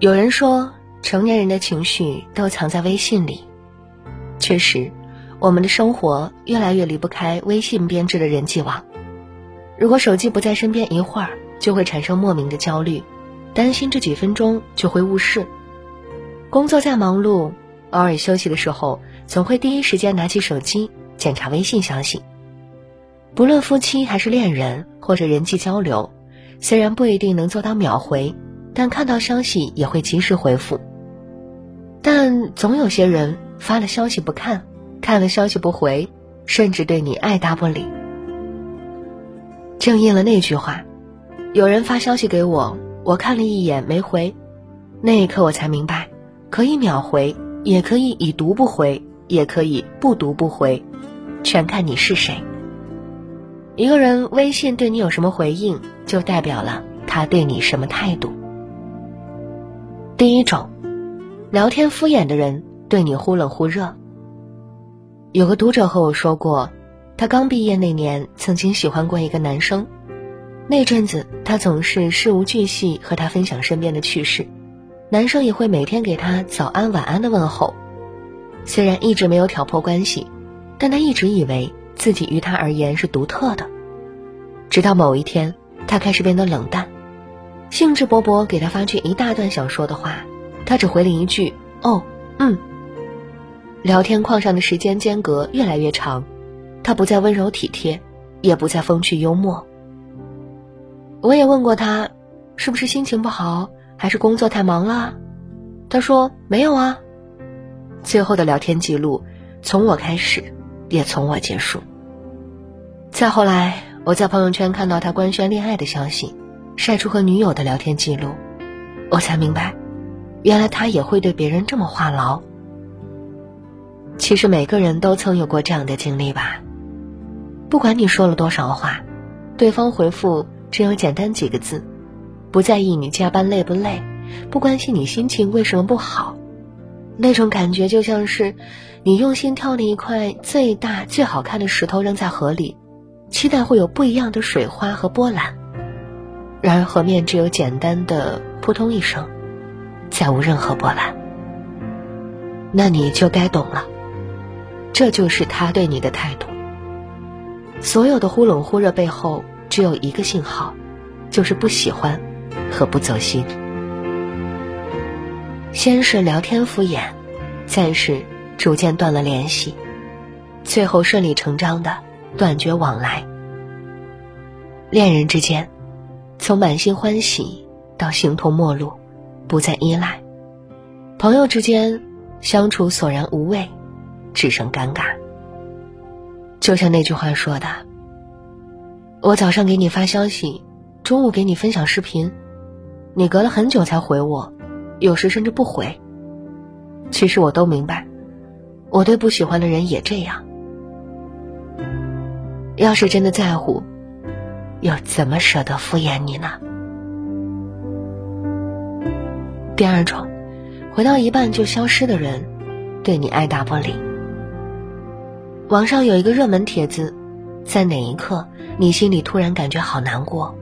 有人说，成年人的情绪都藏在微信里。确实，我们的生活越来越离不开微信编织的人际网。如果手机不在身边一会儿，就会产生莫名的焦虑，担心这几分钟就会误事。工作再忙碌，偶尔休息的时候，总会第一时间拿起手机检查微信消息。不论夫妻还是恋人，或者人际交流，虽然不一定能做到秒回。但看到消息也会及时回复，但总有些人发了消息不看，看了消息不回，甚至对你爱答不理。正应了那句话：有人发消息给我，我看了一眼没回，那一刻我才明白，可以秒回，也可以已读不回，也可以不读不回，全看你是谁。一个人微信对你有什么回应，就代表了他对你什么态度。第一种，聊天敷衍的人对你忽冷忽热。有个读者和我说过，他刚毕业那年曾经喜欢过一个男生，那阵子他总是事无巨细和他分享身边的趣事，男生也会每天给他早安晚安的问候。虽然一直没有挑破关系，但他一直以为自己于他而言是独特的。直到某一天，他开始变得冷淡。兴致勃勃给他发去一大段想说的话，他只回了一句“哦，嗯”。聊天框上的时间间隔越来越长，他不再温柔体贴，也不再风趣幽默。我也问过他，是不是心情不好，还是工作太忙了？他说没有啊。最后的聊天记录，从我开始，也从我结束。再后来，我在朋友圈看到他官宣恋爱的消息。晒出和女友的聊天记录，我才明白，原来他也会对别人这么话痨。其实每个人都曾有过这样的经历吧。不管你说了多少话，对方回复只有简单几个字，不在意你加班累不累，不关心你心情为什么不好，那种感觉就像是你用心挑了一块最大最好看的石头扔在河里，期待会有不一样的水花和波澜。然而河面只有简单的扑通一声，再无任何波澜。那你就该懂了，这就是他对你的态度。所有的忽冷忽热背后，只有一个信号，就是不喜欢和不走心。先是聊天敷衍，再是逐渐断了联系，最后顺理成章的断绝往来。恋人之间。从满心欢喜到形同陌路，不再依赖；朋友之间相处索然无味，只剩尴尬。就像那句话说的：“我早上给你发消息，中午给你分享视频，你隔了很久才回我，有时甚至不回。其实我都明白，我对不喜欢的人也这样。要是真的在乎。”又怎么舍得敷衍你呢？第二种，回到一半就消失的人，对你爱答不理。网上有一个热门帖子，在哪一刻你心里突然感觉好难过？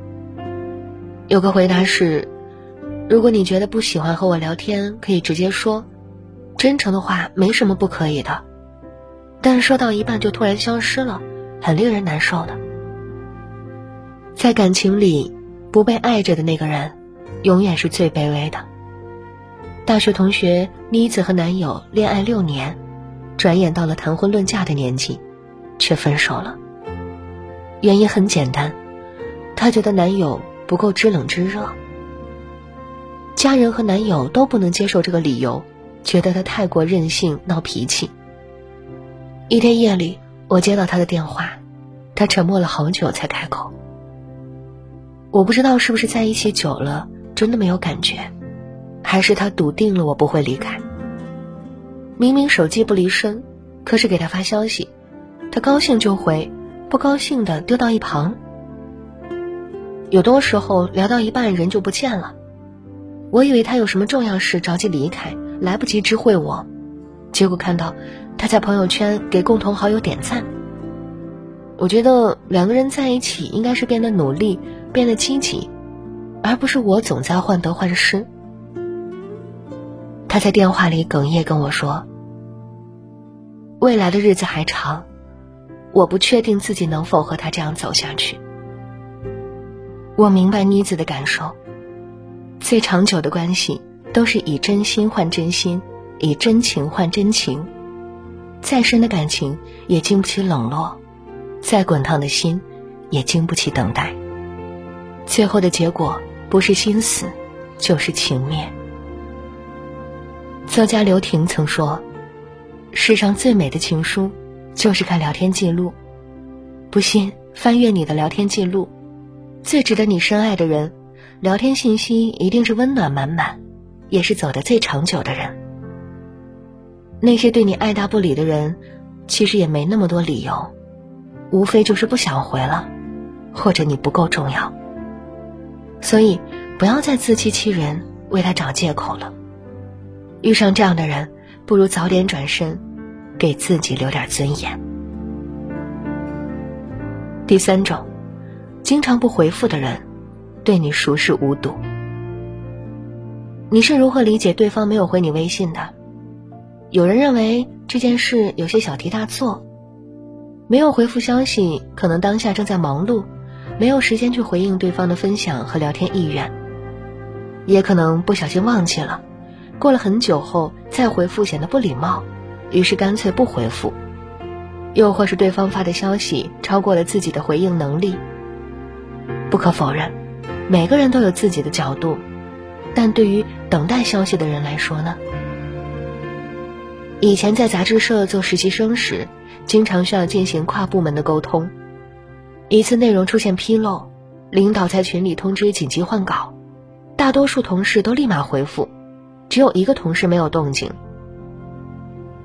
有个回答是：如果你觉得不喜欢和我聊天，可以直接说，真诚的话没什么不可以的。但说到一半就突然消失了，很令人难受的。在感情里，不被爱着的那个人，永远是最卑微的。大学同学妮子和男友恋爱六年，转眼到了谈婚论嫁的年纪，却分手了。原因很简单，她觉得男友不够知冷知热。家人和男友都不能接受这个理由，觉得他太过任性、闹脾气。一天夜里，我接到他的电话，他沉默了好久才开口。我不知道是不是在一起久了真的没有感觉，还是他笃定了我不会离开。明明手机不离身，可是给他发消息，他高兴就回，不高兴的丢到一旁。有多时候聊到一半人就不见了，我以为他有什么重要事着急离开，来不及知会我，结果看到他在朋友圈给共同好友点赞。我觉得两个人在一起应该是变得努力。变得积极，而不是我总在患得患失。他在电话里哽咽跟我说：“未来的日子还长，我不确定自己能否和他这样走下去。”我明白妮子的感受。最长久的关系都是以真心换真心，以真情换真情。再深的感情也经不起冷落，再滚烫的心也经不起等待。最后的结果不是心死，就是情灭。作家刘婷曾说：“世上最美的情书，就是看聊天记录。不信，翻阅你的聊天记录，最值得你深爱的人，聊天信息一定是温暖满满，也是走得最长久的人。那些对你爱答不理的人，其实也没那么多理由，无非就是不想回了，或者你不够重要。所以，不要再自欺欺人，为他找借口了。”遇上这样的人，不如早点转身，给自己留点尊严。第三种，经常不回复的人，对你熟视无睹。你是如何理解对方没有回你微信的？有人认为这件事有些小题大做，没有回复消息，可能当下正在忙碌，没有时间去回应对方的分享和聊天意愿，也可能不小心忘记了。过了很久后再回复显得不礼貌，于是干脆不回复；又或是对方发的消息超过了自己的回应能力。不可否认，每个人都有自己的角度，但对于等待消息的人来说呢？以前在杂志社做实习生时，经常需要进行跨部门的沟通。一次内容出现纰漏，领导在群里通知紧急换稿，大多数同事都立马回复。只有一个同事没有动静。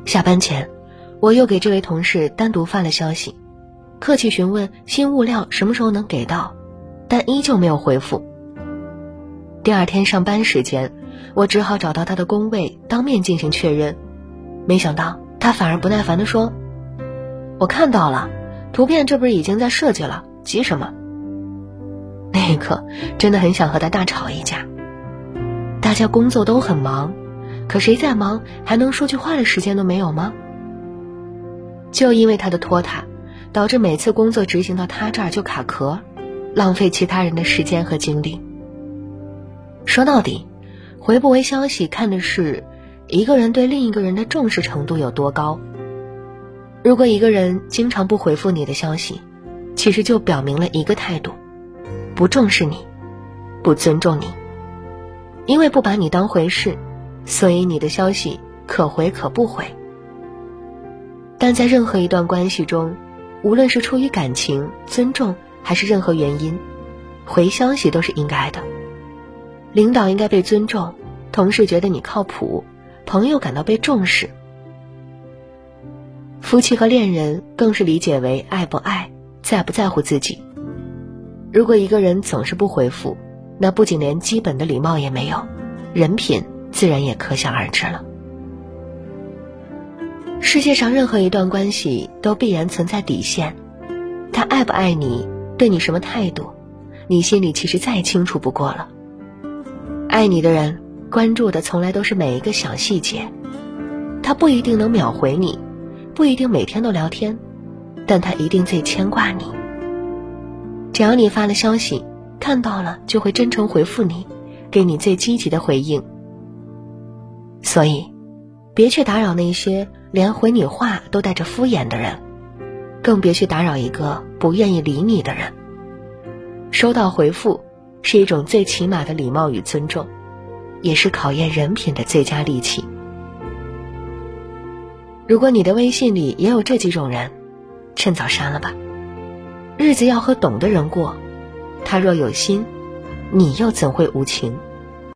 下班前，我又给这位同事单独发了消息，客气询问新物料什么时候能给到，但依旧没有回复。第二天上班时间，我只好找到他的工位当面进行确认，没想到他反而不耐烦地说：“我看到了，图片这不是已经在设计了，急什么？”那一刻，真的很想和他大吵一架。大家工作都很忙，可谁在忙还能说句话的时间都没有吗？就因为他的拖沓，导致每次工作执行到他这儿就卡壳，浪费其他人的时间和精力。说到底，回不回消息看的是一个人对另一个人的重视程度有多高。如果一个人经常不回复你的消息，其实就表明了一个态度：不重视你，不尊重你。因为不把你当回事，所以你的消息可回可不回。但在任何一段关系中，无论是出于感情、尊重，还是任何原因，回消息都是应该的。领导应该被尊重，同事觉得你靠谱，朋友感到被重视，夫妻和恋人更是理解为爱不爱，在不在乎自己。如果一个人总是不回复，那不仅连基本的礼貌也没有，人品自然也可想而知了。世界上任何一段关系都必然存在底线，他爱不爱你，对你什么态度，你心里其实再清楚不过了。爱你的人关注的从来都是每一个小细节，他不一定能秒回你，不一定每天都聊天，但他一定最牵挂你。只要你发了消息。看到了就会真诚回复你，给你最积极的回应。所以，别去打扰那些连回你话都带着敷衍的人，更别去打扰一个不愿意理你的人。收到回复是一种最起码的礼貌与尊重，也是考验人品的最佳利器。如果你的微信里也有这几种人，趁早删了吧。日子要和懂的人过。他若有心，你又怎会无情？